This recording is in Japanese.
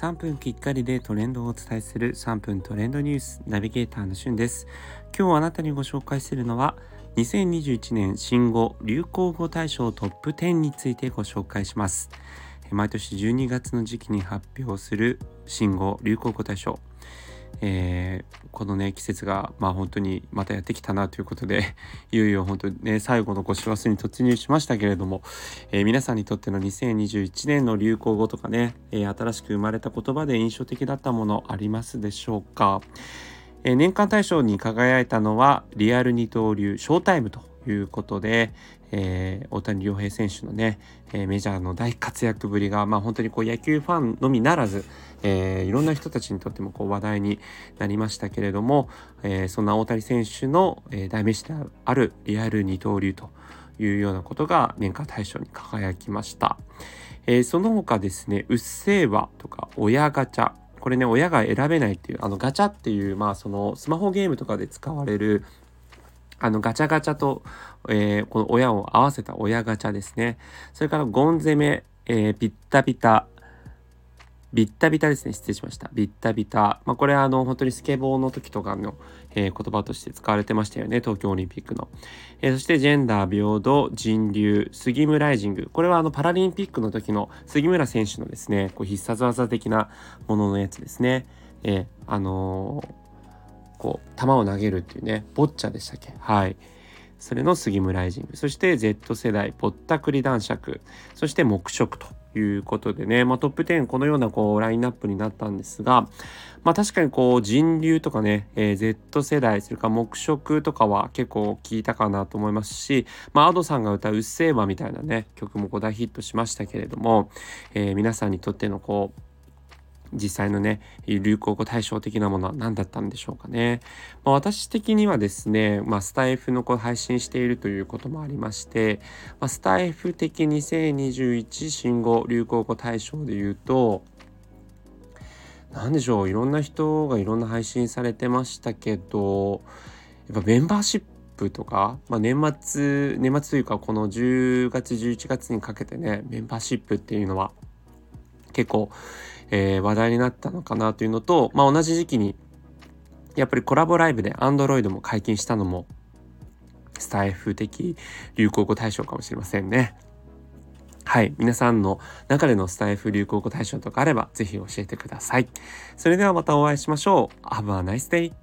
3分きっかりでトレンドをお伝えする3分トレンドニュースナビゲーターのしゅんです。今日あなたにご紹介するのは2021年新語・流行語大賞トップ10についてご紹介します。毎年12月の時期に発表する新語・流行語大賞。えー、このね季節がまあ本当にまたやってきたなということで いよいよ本当にね最後のご師走に突入しましたけれども、えー、皆さんにとっての2021年の流行語とかね、えー、新しく生まれた言葉で印象的だったものありますでしょうか、え年間大賞に輝いたのはリアル二刀流ショータイムということで、えー、大谷亮平選手のね、えー、メジャーの大活躍ぶりが、まあ、本当にこう野球ファンのみならず、えー、いろんな人たちにとってもこう話題になりましたけれども、えそんな大谷選手の、え代名詞であるリアル二刀流というようなことが年間大賞に輝きました。えその他ですね、うっせぇわとか親ガチャ、これね、親が選べないっていう、あのガチャっていう、まあそのスマホゲームとかで使われる、あのガチャガチャと、えー、この親を合わせた親ガチャですね。それからゴン攻め、えー、ビッタビタ、ビッタビタですね。失礼しました。ビッタビタ。まあ、これはあの、本当にスケボーの時とかの、えー、言葉として使われてましたよね。東京オリンピックの。えー、そして、ジェンダー平等、人流、杉村ライジング。これはあの、パラリンピックの時の杉村選手のですね、こう必殺技的なもののやつですね。えー、あのーこう球を投げるっていうねボッチャでしたっけ？はい。それの杉村ライジング。そして Z 世代ぼったくり男爵。そして黙食ということでね、まあ、トップ10このようなこうラインナップになったんですが、まあ、確かにこう人流とかね、えー、Z 世代それから黙食とかは結構聞いたかなと思いますし、まあ、Ado さんが歌う「うっせぇわ」みたいなね曲もこう大ヒットしましたけれども、えー、皆さんにとってのこう実際のね流行語対象的なものは何だったんでしょうかね。まあ、私的にはですね、まあ、スタイフのこう配信しているということもありまして、まあ、スタイフ的2021新語・流行語大賞で言うと何でしょういろんな人がいろんな配信されてましたけどやっぱメンバーシップとか、まあ、年末年末というかこの10月11月にかけてねメンバーシップっていうのは結構えー、話題になったのかなというのと、まあ、同じ時期にやっぱりコラボライブで Android も解禁したのもスタイフ的流行語大賞かもしれませんね。はい。皆さんの中でのスタイフ流行語大賞とかあれば、ぜひ教えてください。それではまたお会いしましょう。Have a nice day!